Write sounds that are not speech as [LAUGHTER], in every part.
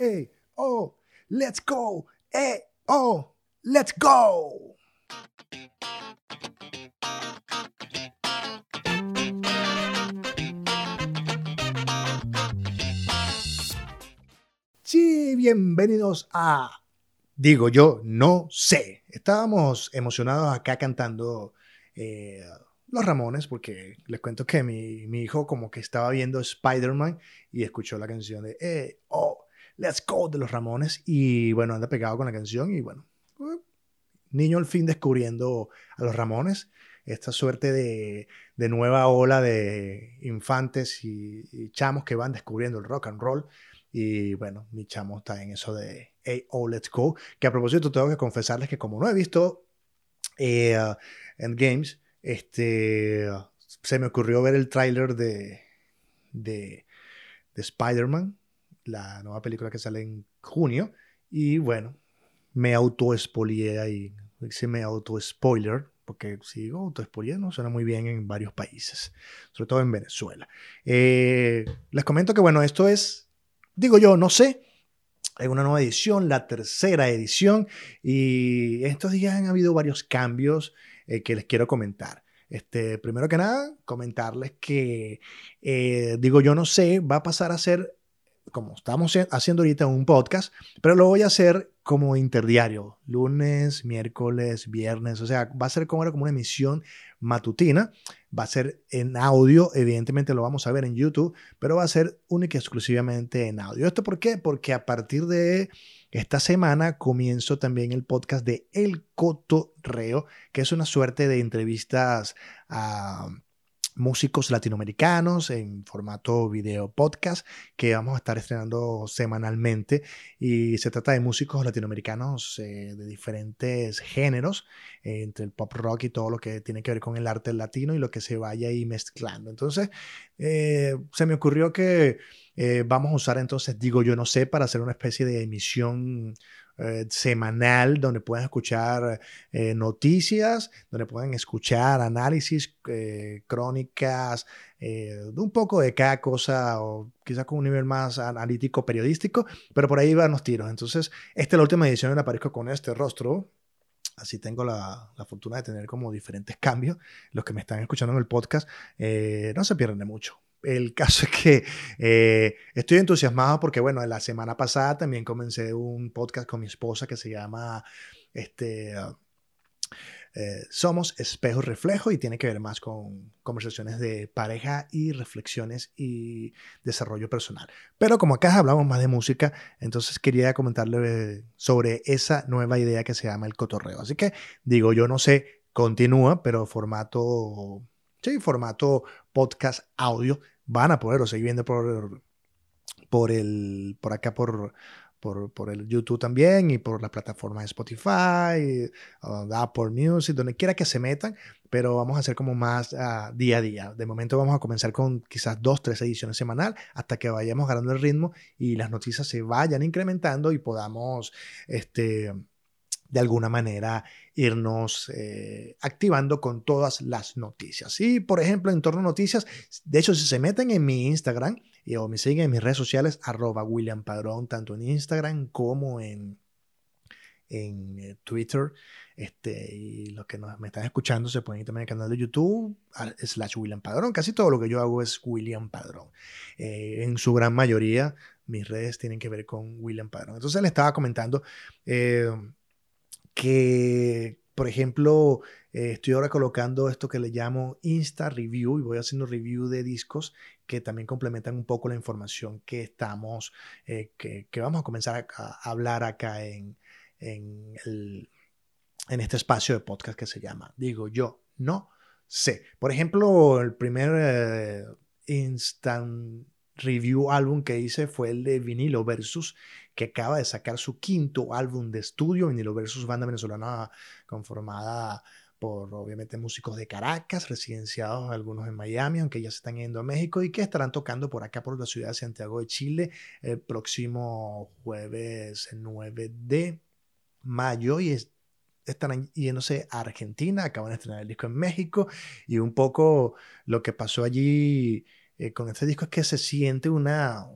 eh, oh, let's go, eh, oh, let's go. Sí, bienvenidos a Digo yo, no sé. Estábamos emocionados acá cantando eh, Los Ramones porque les cuento que mi, mi hijo como que estaba viendo Spider-Man y escuchó la canción de eh, Oh, Let's Go de Los Ramones y bueno, anda pegado con la canción y bueno, uh, niño al fin descubriendo a Los Ramones esta suerte de, nueva ola de infantes y, chamos que van descubriendo el rock and roll. Y bueno, mi chamo está en eso de Hey, oh, let's go. Que a propósito, tengo que confesarles que como no he visto eh, Endgames, este, se me ocurrió ver el tráiler de, de, de Spider-Man, la nueva película que sale en junio. Y bueno, me auto-espolié ahí. Se me auto-spoiler, porque si digo auto-spoiler suena muy bien en varios países, sobre todo en Venezuela. Eh, les comento que bueno, esto es Digo yo, no sé. Hay una nueva edición, la tercera edición, y estos días han habido varios cambios eh, que les quiero comentar. Este, primero que nada, comentarles que, eh, digo yo, no sé, va a pasar a ser, como estamos haciendo ahorita un podcast, pero lo voy a hacer como interdiario, lunes, miércoles, viernes, o sea, va a ser como, como una emisión matutina va a ser en audio, evidentemente lo vamos a ver en YouTube, pero va a ser única y exclusivamente en audio. ¿Esto por qué? Porque a partir de esta semana comienzo también el podcast de El Cotorreo, que es una suerte de entrevistas a músicos latinoamericanos en formato video podcast que vamos a estar estrenando semanalmente. Y se trata de músicos latinoamericanos eh, de diferentes géneros eh, entre el pop rock y todo lo que tiene que ver con el arte latino y lo que se vaya ahí mezclando. Entonces eh, se me ocurrió que vamos a usar entonces digo yo no sé para hacer una especie de emisión eh, semanal donde pueden escuchar eh, noticias, donde pueden escuchar análisis, eh, crónicas, un poco de cada cosa o quizás con un nivel más analítico, periodístico, pero por ahí van los tiros. Entonces, esta es la última edición donde aparezco con este rostro. Así tengo la, la, fortuna de tener como diferentes cambios. Los que me están escuchando en el podcast no se pierden de mucho el caso es que eh, estoy entusiasmado porque, bueno, la semana pasada también comencé un podcast con mi esposa que se llama este, eh, Somos Espejo Reflejo y tiene que ver más con conversaciones de pareja y reflexiones y desarrollo personal. Pero como acá hablamos más de música, entonces quería comentarle sobre esa nueva idea que se llama el cotorreo. Así que digo, yo no sé, continúa, pero formato Sí, formato podcast audio. Van a poder seguir viendo por, por, el, por acá, por, por, por, el YouTube también y por las plataformas de Spotify, uh, Apple Music, donde quiera que se metan, pero vamos a hacer como más uh, día a día. De momento vamos a comenzar con quizás dos, tres ediciones semanal hasta que vayamos ganando el ritmo y las noticias se vayan incrementando y podamos este, de alguna manera irnos eh, activando con todas las noticias. Y por ejemplo, en torno a noticias, de hecho, si se meten en mi Instagram y, o me siguen en mis redes sociales, arroba William Padrón, tanto en Instagram como en, en eh, Twitter. Este, y los que me están escuchando se pueden ir también al canal de YouTube, slash William Padrón. Casi todo lo que yo hago es William Padrón. Eh, en su gran mayoría, mis redes tienen que ver con William Padrón. Entonces le estaba comentando que, por ejemplo, eh, estoy ahora colocando esto que le llamo Insta Review y voy haciendo review de discos que también complementan un poco la información que estamos, eh, que, vamos a comenzar a, hablar acá en, en, el, en este espacio de podcast que se llama Digo yo, no sé. Por ejemplo, el primer eh, Instant Review álbum que hice fue el de Vinilo Versus que acaba de sacar su quinto álbum de estudio, Vinilo versus banda venezolana conformada por obviamente músicos de Caracas, residenciados algunos en Miami, aunque ya se están yendo a México y que estarán tocando por acá por la ciudad de Santiago de Chile el próximo jueves 9 de mayo y estarán yéndose a Argentina, acaban de estrenar el disco en México y un poco lo que pasó allí eh, con este disco es que se siente una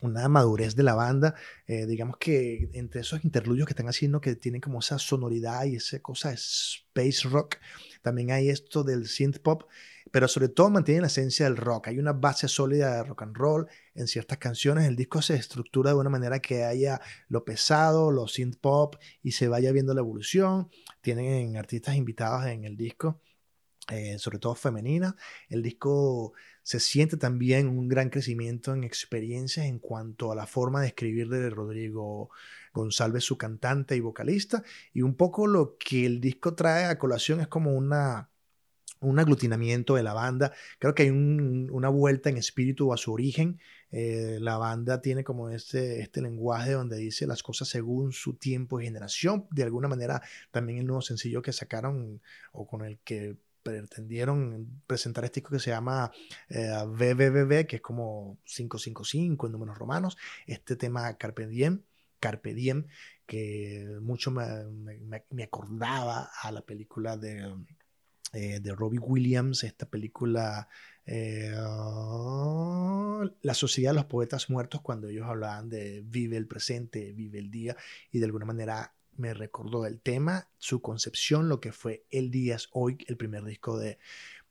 una madurez de la banda. Eh, digamos que entre esos interludios que están haciendo, que tienen como esa sonoridad y esa cosa space rock, también hay esto del synth pop, pero sobre todo mantiene la esencia del rock. Hay una base sólida de rock and roll en ciertas canciones. El disco se estructura de una manera que haya lo pesado, lo synth pop y se vaya viendo la evolución. Tienen artistas invitados en el disco. Eh, sobre todo femenina. El disco se siente también un gran crecimiento en experiencias en cuanto a la forma de escribir de Rodrigo González, su cantante y vocalista. Y un poco lo que el disco trae a colación es como una, un aglutinamiento de la banda. Creo que hay una vuelta en espíritu a su origen. Eh, la banda tiene como este, este lenguaje donde dice las cosas según su tiempo y generación. De alguna manera, también el nuevo sencillo que sacaron o con el que pretendieron presentar este disco que se llama eh, que es como 555 en números romanos. Este tema Carpe Diem, Carpe Diem que mucho me, me, acordaba a la película de, eh, de Robbie Williams, esta película eh, La Sociedad de los Poetas Muertos, cuando ellos hablaban de vive el presente, vive el día, y de alguna manera me recordó el tema, su concepción, lo que fue El Díaz Hoy, el primer disco de,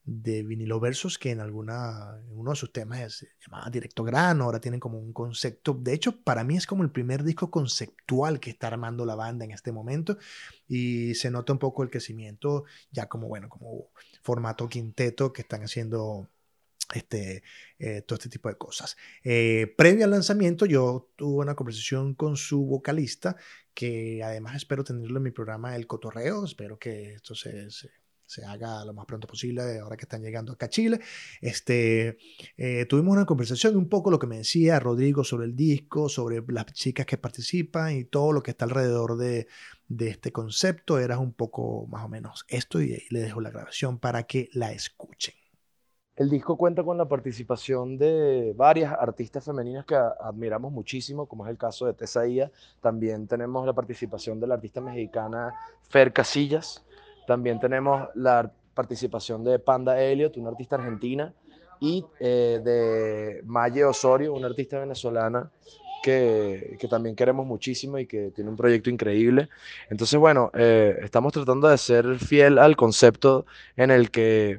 de vinilo versus que en alguna uno de sus temas se llamaba directo grano ahora tienen como un concepto. De hecho para mí es como el primer disco conceptual que está armando la banda en este momento y se nota un poco el crecimiento ya como bueno como formato quinteto que están haciendo este, eh, todo este tipo de cosas. Eh, previo al lanzamiento, yo tuve una conversación con su vocalista, que además espero tenerlo en mi programa El Cotorreo. Espero que esto se, se, haga lo más pronto posible, ahora que están llegando acá a Chile. Este, eh, tuvimos una conversación, un poco lo que me decía Rodrigo sobre el disco, sobre las chicas que participan y todo lo que está alrededor de, de este concepto. Era un poco más o menos esto y le dejo la grabación para que la escuchen. El disco cuenta con la participación de varias artistas femeninas que admiramos muchísimo, como es el caso de Tesaía. También tenemos la participación de la artista mexicana Fer Casillas. También tenemos la participación de Panda Elliot, una artista argentina, y eh, de Maye Osorio, una artista venezolana que, también queremos muchísimo y que tiene un proyecto increíble. Entonces, bueno, eh, estamos tratando de ser fiel al concepto en el que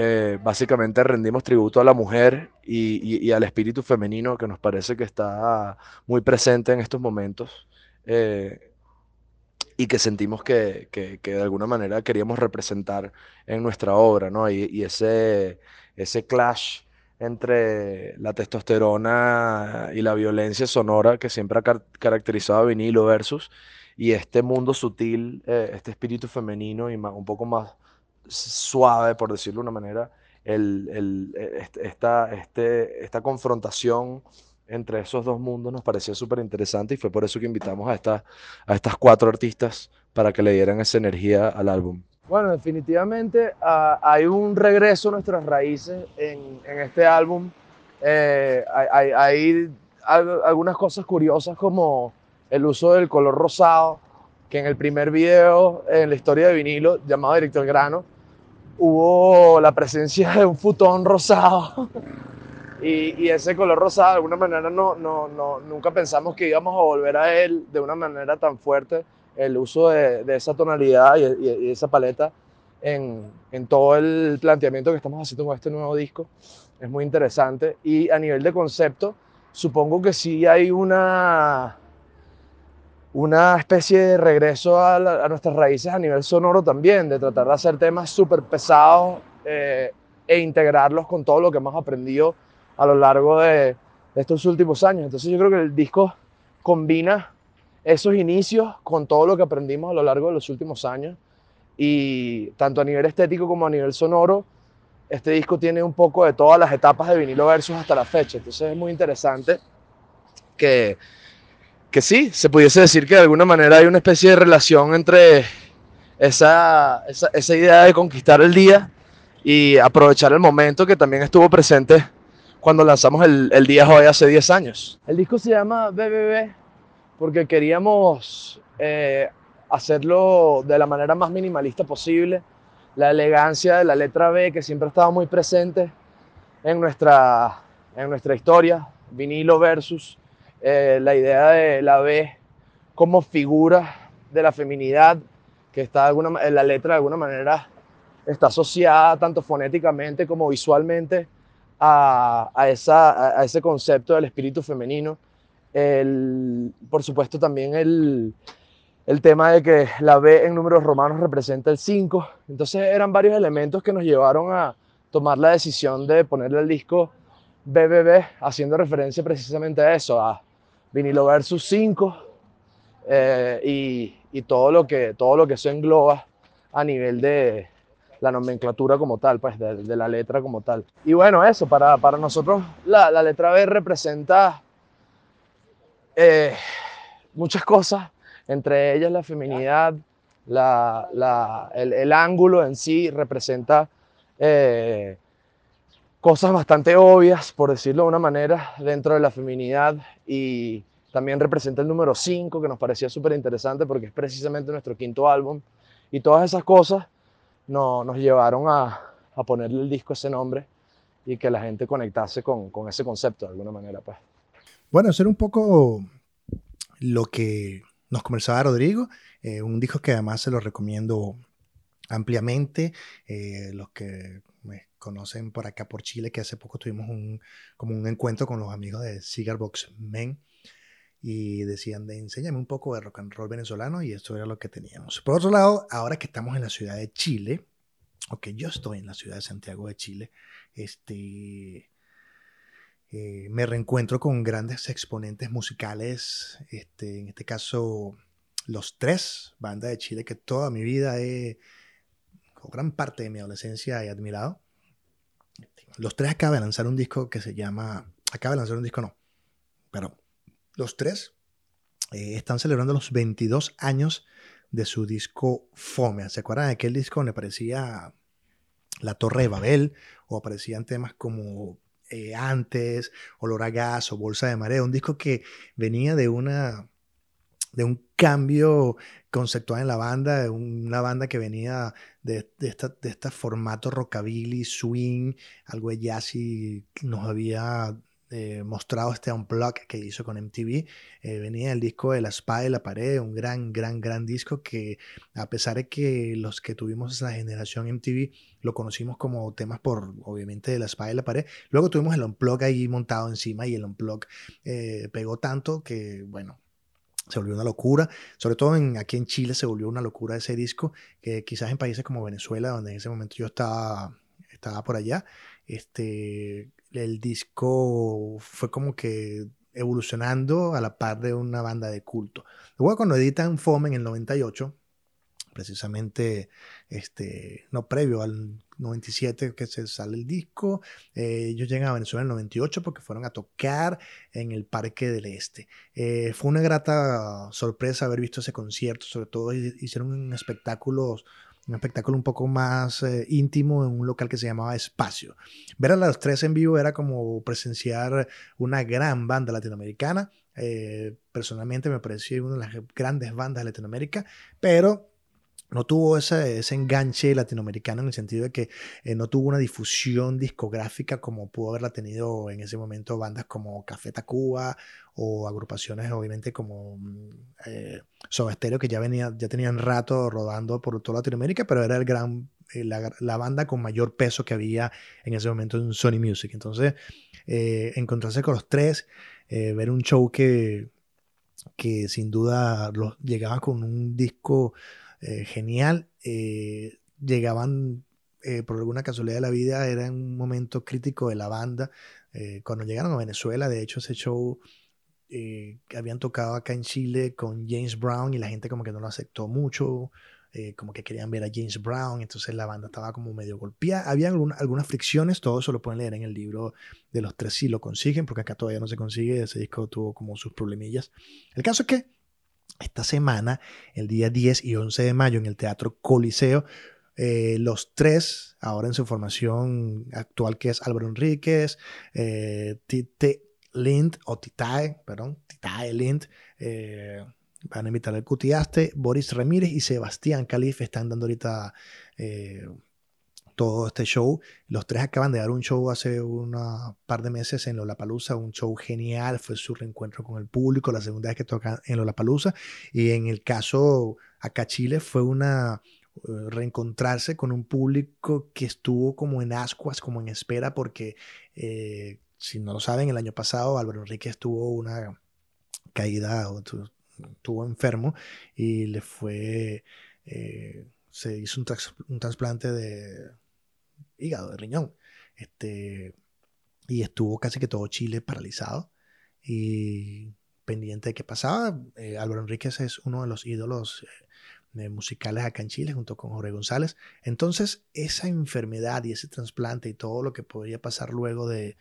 eh, básicamente rendimos tributo a la mujer y, al espíritu femenino que nos parece que está muy presente en estos momentos eh, y que sentimos que, de alguna manera queríamos representar en nuestra obra, ¿no? Y, ese, ese clash entre la testosterona y la violencia sonora que siempre ha caracterizado a vinilo versus y este mundo sutil, eh, este espíritu femenino y un poco más suave, por decirlo de una manera, el, esta, este, esta confrontación entre esos dos mundos nos parecía súper interesante y fue por eso que invitamos a, esta, a estas cuatro artistas para que le dieran esa energía al álbum. Bueno, definitivamente ah, hay un regreso a nuestras raíces en, en este álbum. Eh, hay, hay, algunas cosas curiosas como el uso del color rosado, que en el primer video en la historia de vinilo llamado Directo al Grano, hubo la presencia de un futón rosado. Y, ese color rosado, de alguna manera, no, no, no, nunca pensamos que íbamos a volver a él de una manera tan fuerte. El uso de, esa tonalidad y, esa paleta en, en, todo el planteamiento que estamos haciendo con este nuevo disco es muy interesante. Y a nivel de concepto, supongo que sí hay una una especie de regreso a, nuestras raíces a nivel sonoro también, de tratar de hacer temas súper pesados eh, e integrarlos con todo lo que hemos aprendido a lo largo de, estos últimos años. Entonces yo creo que el disco combina esos inicios con todo lo que aprendimos a lo largo de los últimos años y tanto a nivel estético como a nivel sonoro, este disco tiene un poco de todas las etapas de vinilo versus hasta la fecha. Entonces es muy interesante que que sí, se pudiese decir que de alguna manera hay una especie de relación entre esa, esa, idea de conquistar el día y aprovechar el momento que también estuvo presente cuando lanzamos el, el día hoy hace 10 años. El disco se llama BBB porque queríamos eh, hacerlo de la manera más minimalista posible. La elegancia de la letra B que siempre ha estado muy presente en nuestra, en nuestra historia, vinilo versus eh, la idea de la B como figura de la feminidad, que está alguna, en la letra de alguna manera está asociada tanto fonéticamente como visualmente a, esa, a ese concepto del espíritu femenino. El, por supuesto también el, el tema de que la B en números romanos representa el 5. Entonces eran varios elementos que nos llevaron a tomar la decisión de ponerle al disco BBB, haciendo referencia precisamente a eso, a vinilo versus 5 eh, y, y, todo, lo que, todo lo que eso engloba a nivel de la nomenclatura como tal, pues de, la letra como tal. Y bueno, eso, para, para nosotros la, la letra B representa eh, muchas cosas entre ellas la feminidad, el, ángulo en sí representa eh, cosas bastante obvias, por decirlo de una manera, dentro de la feminidad y también representa el número 5, que nos parecía súper interesante porque es precisamente nuestro quinto álbum. Y todas esas cosas nos llevaron a, ponerle el disco ese nombre y que la gente conectase con, con ese concepto de alguna manera. Pues. Bueno, ser un poco lo que nos conversaba Rodrigo, eh, un disco que además se lo recomiendo ampliamente. Eh, los que me conocen por acá por Chile, que hace poco tuvimos un, como un encuentro con los amigos de Cigar Box Men y decían de enséñame un poco de rock and roll venezolano y esto era lo que teníamos. Por otro lado, ahora que estamos en la ciudad de Chile, o que yo estoy en la ciudad de Santiago de Chile, este, eh, me reencuentro con grandes exponentes musicales, este, en este caso los tres, banda de Chile que toda mi vida he, o gran parte de mi adolescencia he admirado. Los tres acaban de lanzar un disco que se llama, acaba de lanzar un disco no, pero los tres eh, están celebrando los 22 años de su disco Fome. ¿Se acuerdan de aquel disco donde aparecía La Torre de Babel o aparecían temas como eh, antes, Olor a Gas o Bolsa de Marea, un disco que venía de una de un cambio conceptual en la banda, de una banda que venía de, de, esta, este formato rockabilly, swing, algo de jazz nos había eh, mostrado este unplug que hizo con MTV. Eh, venía el disco de La Espada y la Pared, un gran, gran, gran disco que a pesar de que los que tuvimos esa generación MTV lo conocimos como temas por, obviamente, de La Espada y la Pared, luego tuvimos el unplug ahí montado encima y el unplug eh, pegó tanto que, bueno, se volvió una locura, sobre todo en, aquí en Chile se volvió una locura ese disco, que quizás en países como Venezuela, donde en ese momento yo estaba, estaba por allá, este, el disco fue como que evolucionando a la par de una banda de culto. Luego cuando editan Fome en el 98, precisamente este, no previo al 97 que se sale el disco, eh, ellos llegan a Venezuela en el 98 porque fueron a tocar en el Parque del Este. Eh, fue una grata sorpresa haber visto ese concierto, sobre todo hicieron un espectáculo un espectáculo un poco más eh, íntimo en un local que se llamaba Espacio. Ver a las tres en vivo era como presenciar una gran banda latinoamericana. Eh, personalmente me pareció una de las grandes bandas de Latinoamérica, pero no tuvo ese, ese, enganche latinoamericano en el sentido de que eh, no tuvo una difusión discográfica como pudo haberla tenido en ese momento bandas como Café Tacuba o agrupaciones obviamente como mm, eh, que ya, venía, ya tenían rato rodando por toda Latinoamérica, pero era el gran, eh, la, banda con mayor peso que había en ese momento en Sony Music. Entonces, eh, encontrarse con los tres, ver un show que, que sin duda los, llegaba con un disco eh, genial. Eh, llegaban, eh, por alguna casualidad de la vida, era un momento crítico de la banda. cuando llegaron a Venezuela, de hecho, ese show habían tocado acá en Chile con James Brown y la gente como que no lo aceptó mucho. como que querían ver a James Brown, entonces la banda estaba como medio golpeada. Había algunas fricciones, todo eso lo pueden leer en el libro de los tres si lo consiguen, porque acá todavía no se consigue, ese disco tuvo como sus problemillas. El caso es que esta semana, el día 10 y 11 de mayo, en el Teatro Coliseo. Eh, los tres, ahora en su formación actual, que es Álvaro Enríquez, eh, Tite Lind, o Titae, perdón, Titae Lind, eh, van a invitar al Cutiaste, Boris Ramírez y Sebastián Calif están dando ahorita todo este show. Los tres acaban de dar un show hace un par de meses en Lollapalooza, un show genial, fue su reencuentro con el público, la segunda vez que tocan en Lollapalooza. Y en el caso acá Chile fue una eh, reencontrarse con un público que estuvo como en ascuas, como en espera, porque eh, si no lo saben, el año pasado Álvaro Enrique estuvo una caída, estuvo enfermo y le fue, eh, se hizo un, trasplante de hígado, de riñón, este, y estuvo casi que todo Chile paralizado y pendiente de qué pasaba. Eh, Álvaro Enríquez es uno de los ídolos eh, musicales acá en Chile junto con Jorge González. Entonces, esa enfermedad y ese trasplante y todo lo que podría pasar luego de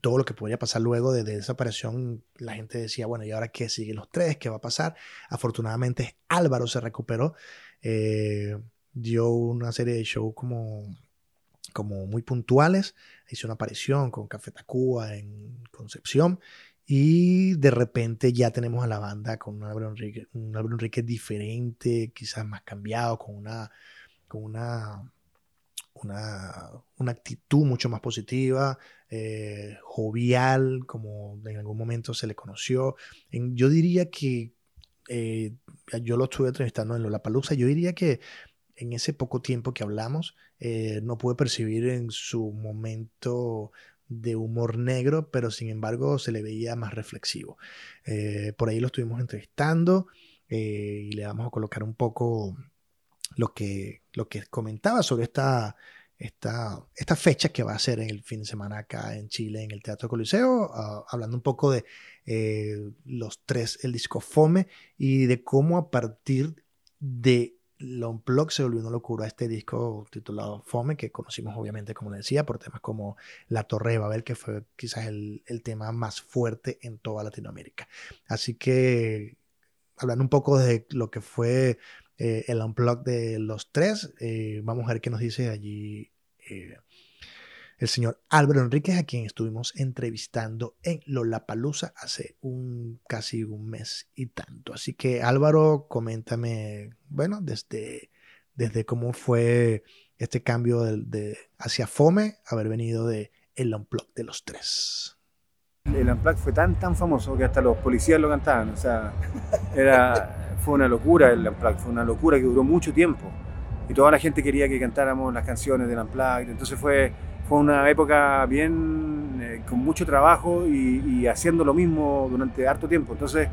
todo lo que podría pasar luego de, esa operación, la gente decía, bueno, ¿y ahora qué siguen los tres? ¿Qué va a pasar? Afortunadamente Álvaro se recuperó, eh, dio una serie de shows como, como muy puntuales, hizo una aparición con Café Tacuba en Concepción y de repente ya tenemos a la banda con un Álvaro Enrique, un Enrique diferente, quizás más cambiado, con una, con una una, una actitud mucho más positiva, eh, jovial, como en algún momento se le conoció. yo diría que, eh, yo lo estuve entrevistando en Palusa, yo diría que en ese poco tiempo que hablamos, eh, no pude percibir en su momento de humor negro, pero sin embargo se le veía más reflexivo. por ahí lo estuvimos entrevistando y le vamos a colocar un poco lo que, lo que comentaba sobre esta, esta, fecha que va a ser en el fin de semana acá en Chile, en el Teatro Coliseo, ah, hablando un poco de eh, los tres, el disco Fome, y de cómo a partir de Unplugged se volvió una locura este disco titulado Fome, que conocimos obviamente, como le decía, por temas como La Torre de Babel, que fue quizás el, el tema más fuerte en toda Latinoamérica. Así que, hablando un poco de lo que fue eh, el unplug de los tres. Eh, vamos a ver qué nos dice allí eh, el señor Álvaro Enríquez, a quien estuvimos entrevistando en Lollapalooza hace un casi un mes y tanto. Así que Álvaro, coméntame, bueno, desde, desde cómo fue este cambio de, hacia Fome, haber venido de el unplug de los tres. El unplug fue tan tan famoso que hasta los policías lo cantaban, o sea, era fue una locura el Unplugged, fue una locura que duró mucho tiempo. Y toda la gente quería que cantáramos las canciones del Unplugged. Entonces fue, fue una época bien, eh, con mucho trabajo y, haciendo lo mismo durante harto tiempo. Entonces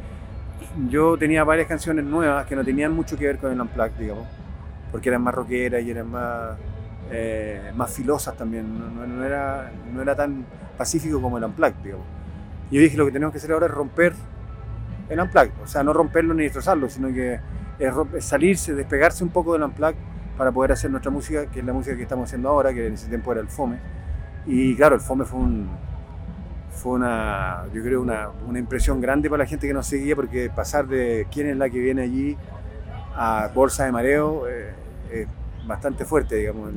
yo tenía varias canciones nuevas que no tenían mucho que ver con el Unplugged, digamos, porque eran más rockeras y eran más, eh, más filosas también. No, era, no era tan pacífico como el Unplugged, digamos. Y yo dije, lo que tenemos que hacer ahora es romper el unplug, o sea, no romperlo ni destrozarlo, sino que es, salirse, despegarse un poco del unplug para poder hacer nuestra música, que es la música que estamos haciendo ahora, que en ese tiempo era el FOME. Y claro, el FOME fue un, fue una, yo creo, una, una, impresión grande para la gente que nos seguía, porque pasar de quién es la que viene allí a Bolsa de Mareo eh, es bastante fuerte, digamos,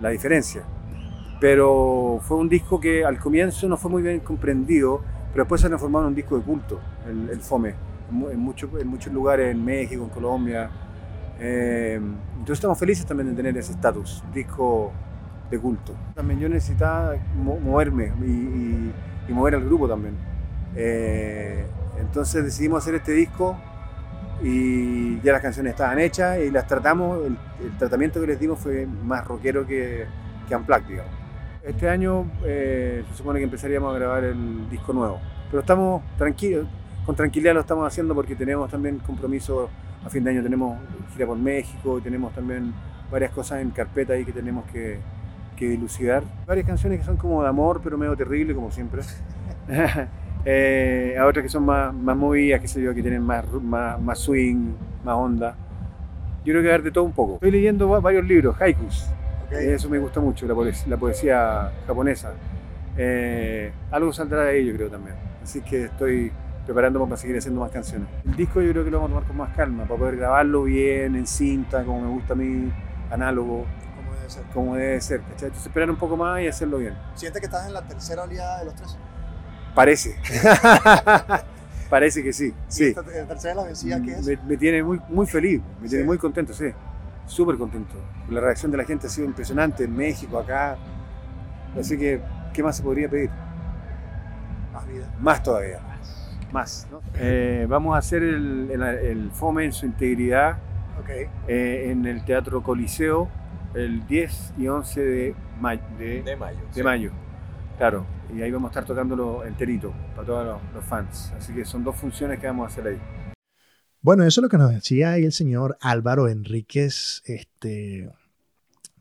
la diferencia. Pero fue un disco que al comienzo no fue muy bien comprendido pero después se ha transformado en un disco de culto, el, FOME, en, en muchos lugares, en México, en Colombia. Eh, entonces estamos felices también de tener ese estatus, disco de culto. También yo necesitaba moverme y, mover al grupo también. Eh, entonces decidimos hacer este disco y ya las canciones estaban hechas y las tratamos, el, tratamiento que les dimos fue más rockero que, que unplugged, digamos. Este año eh, se supone que empezaríamos a grabar el disco nuevo, pero estamos tranquilos, con tranquilidad lo estamos haciendo porque tenemos también compromisos a fin de año, tenemos gira por México, tenemos también varias cosas en carpeta ahí que tenemos que, que dilucidar. Varias canciones que son como de amor, pero medio terrible, como siempre. [LAUGHS] eh, a otras que son más, más movidas, que sé yo, que tienen más, más, más swing, más onda. Yo creo que dar de todo un poco. Estoy leyendo varios libros, haikus. Eso me gusta mucho, la poesía, japonesa. Eh, algo saldrá de yo creo también. Así que estoy preparándome para seguir haciendo más canciones. El disco yo creo que lo vamos a tomar con más calma, para poder grabarlo bien, en cinta, como me gusta a mí, análogo. Como debe ser. Como debe ser, Entonces esperar un poco más y hacerlo bien. ¿Sientes que estás en la tercera oleada de los tres? Parece. [LAUGHS] Parece que sí. sí. ¿La tercera de la vencida qué es? Me, tiene muy, muy feliz, me tiene muy contento, sí. súper contento. La reacción de la gente ha sido impresionante en México, acá. Así que, ¿qué más se podría pedir? Más vida. Más todavía. Más. ¿no? Eh, vamos a hacer el, el- el FOME en su integridad eh, en el Teatro Coliseo el 10 y 11 de, ma- de, De mayo. de mayo. Claro, y ahí vamos a estar tocándolo enterito para todos los, los fans. Así que son dos funciones que vamos a hacer ahí. Bueno, eso es lo que nos decía ahí el señor Álvaro Enríquez, este,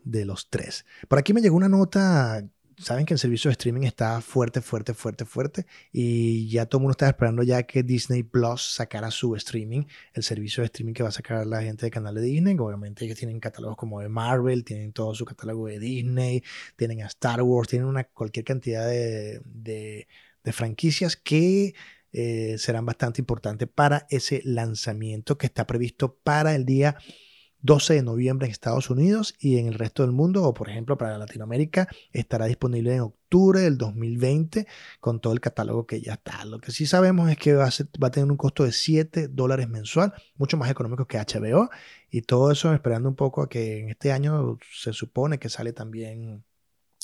de los tres. Por aquí me llegó una nota, saben que el servicio de streaming está fuerte, fuerte, fuerte, fuerte, y ya todo mundo está esperando ya que Disney Plus sacara su streaming, el servicio de streaming que va a sacar la gente del canal de Disney. Obviamente ellos tienen catálogos como de Marvel, tienen todo su catálogo de Disney, tienen a Star Wars, tienen una, cualquier cantidad de, de- de franquicias que eh, serán bastante importantes para ese lanzamiento que está previsto para el día 12 de noviembre en Estados Unidos y en el resto del mundo, o por ejemplo para Latinoamérica, estará disponible en octubre del 2020 con todo el catálogo que ya está. Lo que sí sabemos es que va a, tener un costo de 7 dólares mensual, mucho más económico que HBO, y todo eso esperando un poco a que en este año se supone que sale también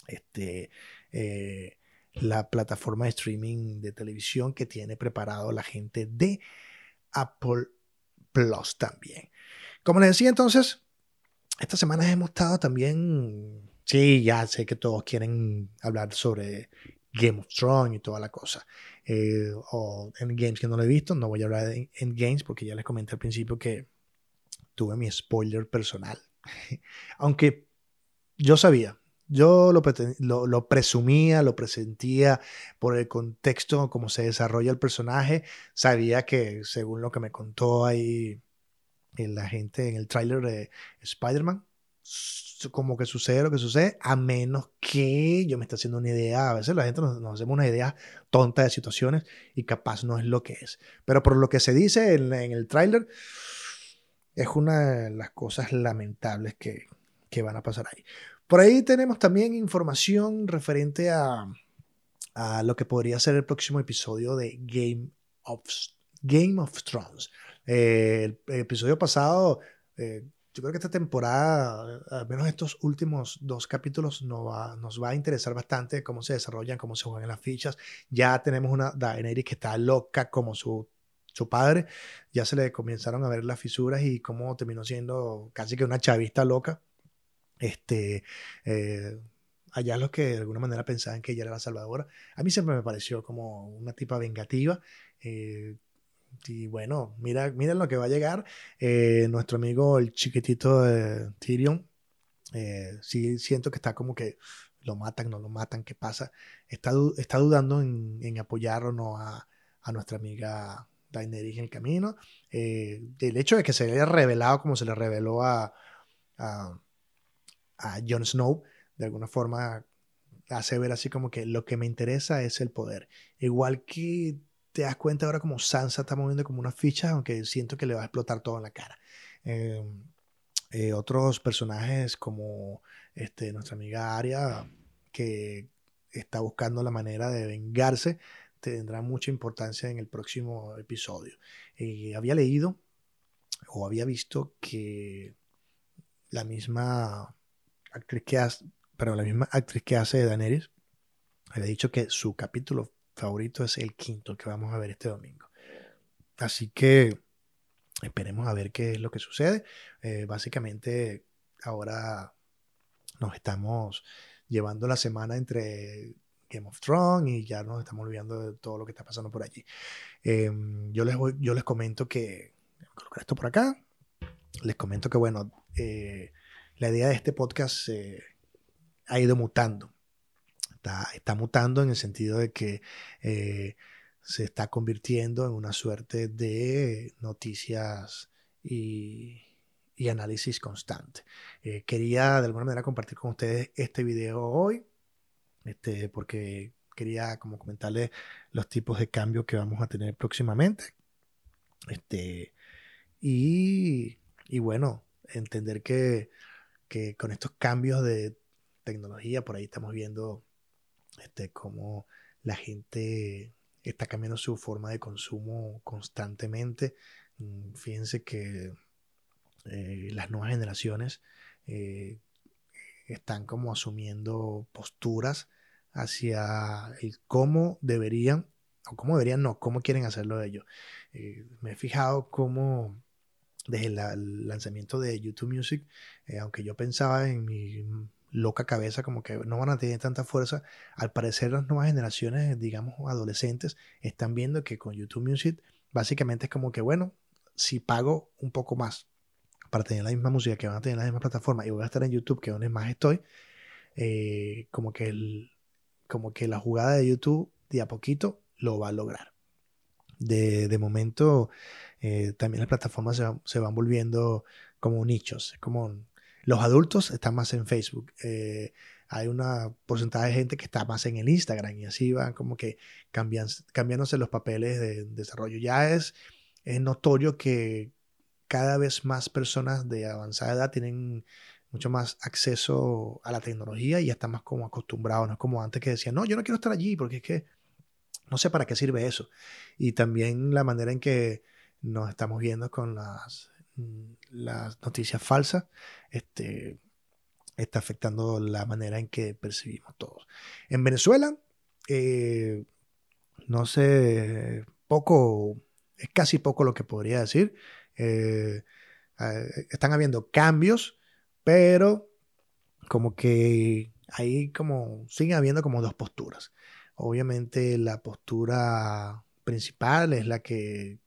este, eh, la plataforma de streaming de televisión que tiene preparado la gente de Apple Plus también. Como les decía entonces, esta semana hemos estado también, sí, ya sé que todos quieren hablar sobre Game of Thrones y toda la cosa. Eh, o Endgames que no lo he visto, no voy a hablar de Endgames porque ya les comenté al principio que tuve mi spoiler personal. [LAUGHS] Aunque yo sabía, yo lo, lo- lo presumía, lo presentía por el contexto, cómo se desarrolla el personaje. Sabía que, según lo que me contó ahí eh, la gente en el tráiler de Spider-Man, como que sucede lo que sucede, a menos que yo me esté haciendo una idea. A veces la gente nos, nos hacemos una idea tonta de situaciones y capaz no es lo que es. Pero por lo que se dice en, en el tráiler, es una de las cosas lamentables que, que van a pasar ahí. Por ahí tenemos también información referente a, a lo que podría ser el próximo episodio de Game of, Game of Thrones. Eh, el, episodio pasado, eh, yo creo que esta temporada, al menos estos últimos dos capítulos, nos va, nos va a interesar bastante cómo se desarrollan, cómo se juegan las fichas. Ya tenemos una Daenerys que está loca como su, su padre. Ya se le comenzaron a ver las fisuras y cómo terminó siendo casi que una chavista loca. Este, eh, allá los que de alguna manera pensaban que ella era la salvadora. A mí siempre me pareció como una tipa vengativa. eh, y bueno, mira, miren lo que va a llegar. Eh, nuestro amigo, el chiquitito Tyrion, eh, sí siento que está como que lo matan, no lo matan, ¿qué pasa? Está, está dudando en, en apoyar o no a, a nuestra amiga Daenerys en el camino. Eh, el hecho de que se haya revelado como se le reveló a, a, a Jon Snow, de alguna forma hace ver así como que lo que me interesa es el poder. Igual que te das cuenta ahora como Sansa está moviendo como unas fichas, aunque siento que le va a explotar todo en la cara. Eh, eh, otros personajes como este, nuestra amiga Arya, que está buscando la manera de vengarse, tendrá mucha importancia en el próximo episodio. Eh, había leído o había visto que la misma actriz que hace, pero la misma actriz que hace Daenerys había dicho que su capítulo favorito es el quinto que vamos a ver este domingo. Así que esperemos a ver qué es lo que sucede. Eh, básicamente ahora nos estamos llevando la semana entre Game of Thrones y ya nos estamos olvidando de todo lo que está pasando por allí. Eh, yo, les voy, yo les comento que, colocar esto por acá, les comento que bueno, eh, la idea de este podcast eh, ha ido mutando. Está, mutando en el sentido de que eh, se está convirtiendo en una suerte de noticias y, y análisis constante. Eh, quería de alguna manera compartir con ustedes este video hoy, este, porque quería como comentarles los tipos de cambios que vamos a tener próximamente. Este, y, y bueno, entender que, que con estos cambios de tecnología, por ahí estamos viendo este, cómo la gente está cambiando su forma de consumo constantemente. Mm, Fíjense que eh, las nuevas generaciones eh, están como asumiendo posturas hacia el cómo deberían, o cómo deberían, no, cómo quieren hacerlo ellos. Eh, me he fijado cómo desde el lanzamiento de YouTube Music, aunque yo pensaba en mi loca cabeza como que no van a tener tanta fuerza, al parecer las nuevas generaciones, digamos adolescentes, están viendo que con YouTube Music básicamente es como que, bueno, si pago un poco más para tener la misma música que van a tener en la misma plataforma y voy a estar en YouTube, que donde más estoy, eh, como, que como que la jugada de YouTube de a poquito lo va a lograr. De, de momento, eh, también las plataformas se, se, van volviendo como nichos, como los adultos están más en Facebook. Eh, hay una porcentaje de gente que está más en el Instagram y así van como que cambian, cambiándose los papeles de desarrollo. Ya es, es notorio que cada vez más personas de avanzada edad tienen mucho más acceso a la tecnología y ya están más como acostumbrados, no es como antes que decían, no, yo no quiero estar allí porque es que no sé para qué sirve eso. Y también la manera en que nos estamos viendo con las, las noticias falsas, este, está afectando la manera en que percibimos todos. En Venezuela, eh, no sé, poco, es casi poco lo que podría decir. Eh, están habiendo cambios, pero como que ahí como siguen habiendo como dos posturas. Obviamente la postura principal es la que,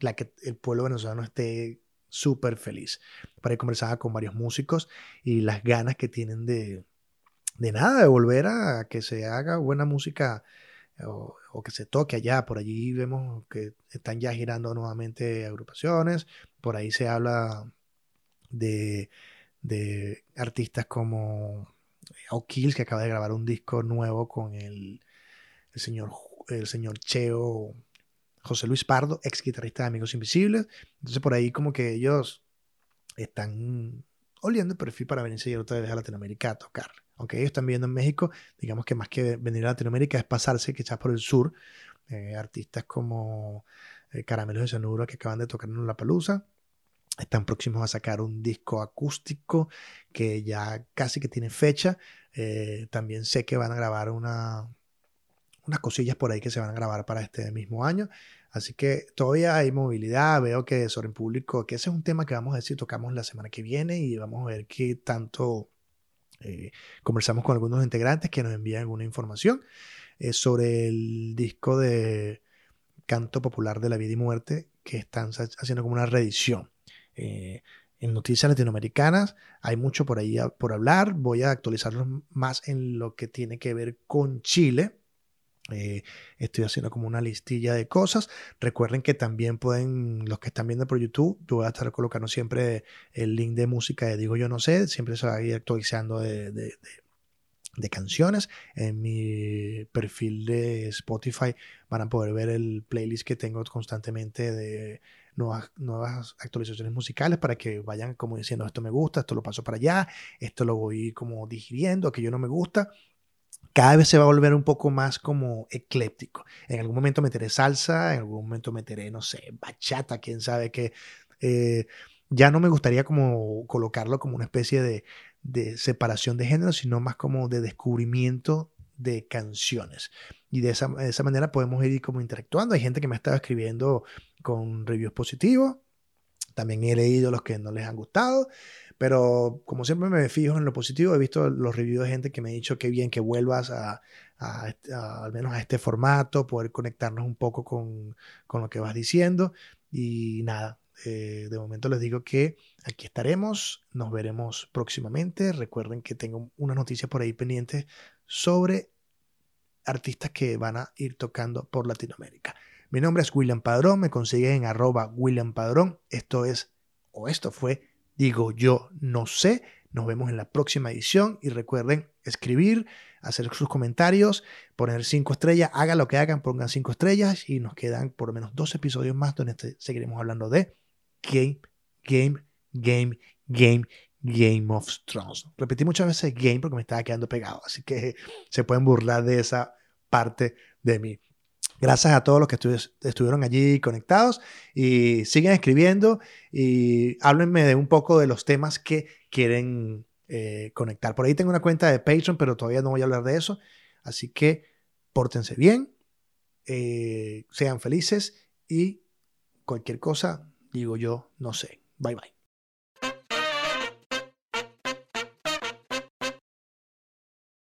la que el pueblo venezolano esté súper feliz. Para ir conversaba con varios músicos y las ganas que tienen de, de nada, de volver a que se haga buena música o, que se toque allá. Por allí vemos que están ya girando nuevamente agrupaciones. Por ahí se habla de, de artistas como O'Kills, que acaba de grabar un disco nuevo con el, el, señor, el señor Cheo José Luis Pardo, ex guitarrista de Amigos Invisibles. Entonces por ahí como que ellos están oliendo el perfil para venirse otra vez a Latinoamérica a tocar aunque ellos están viviendo en México, digamos que más que venir a Latinoamérica es pasarse quizás por el sur. Eh, artistas como eh, Caramelos de Cianuro que acaban de tocar en La Palusa. Están próximos a sacar un disco acústico que ya casi que tiene fecha. Eh, también sé que van a grabar una, unas cosillas por ahí que se van a grabar para este mismo año. Así que todavía hay movilidad. Veo que sobre el público, que ese es un tema que vamos a decir, tocamos la semana que viene y vamos a ver qué tanto eh, conversamos con algunos integrantes que nos envían alguna información eh, sobre el disco de canto popular de la vida y muerte que están haciendo como una reedición. Eh, en noticias latinoamericanas hay mucho por ahí por hablar. Voy a actualizarlos más en lo que tiene que ver con Chile. Eh, estoy haciendo como una listilla de cosas. Recuerden que también pueden, los que están viendo por YouTube, yo voy a estar colocando siempre el link de música de Digo Yo No Sé, siempre se va a ir actualizando de, de, canciones. En mi perfil de Spotify van a poder ver el playlist que tengo constantemente de nuevas, nuevas actualizaciones musicales para que vayan como diciendo esto me gusta, esto lo paso para allá, esto lo voy como digiriendo, aquello no me gusta cada vez se va a volver un poco más como ecléptico. En algún momento meteré salsa, en algún momento meteré, no sé, bachata, quién sabe qué. Eh, ya no me gustaría como colocarlo como una especie de, separación de género, sino más como de descubrimiento de canciones. Y de esa, de esa manera podemos ir como interactuando. Hay gente que me ha estado escribiendo con reviews positivos. También he leído los que no les han gustado. Pero como siempre me fijo en lo positivo, he visto los reviews de gente que me ha dicho que bien que vuelvas a, al menos a este formato, poder conectarnos un poco con, con lo que vas diciendo. Y nada, eh, de momento les digo que aquí estaremos, nos veremos próximamente. Recuerden que tengo una noticia por ahí pendiente sobre artistas que van a ir tocando por Latinoamérica. Mi nombre es William Padrón, me consiguen en arroba William Padrón. Esto es, o esto fue digo yo no sé. Nos vemos en la próxima edición y recuerden escribir, hacer sus comentarios, poner cinco estrellas, hagan lo que hagan, pongan cinco estrellas y nos quedan por lo menos dos episodios más donde seguiremos hablando de Game, Game, Game, Game, Game of Thrones. Repetí muchas veces Game porque me estaba quedando pegado, así que se pueden burlar de esa parte de mí. Gracias a todos los que estu- estuvieron allí conectados y siguen escribiendo y háblenme de un poco de los temas que quieren eh, conectar. Por ahí tengo una cuenta de Patreon, pero todavía no voy a hablar de eso. Así que pórtense bien, eh, sean felices y cualquier cosa, digo yo, no sé. Bye bye.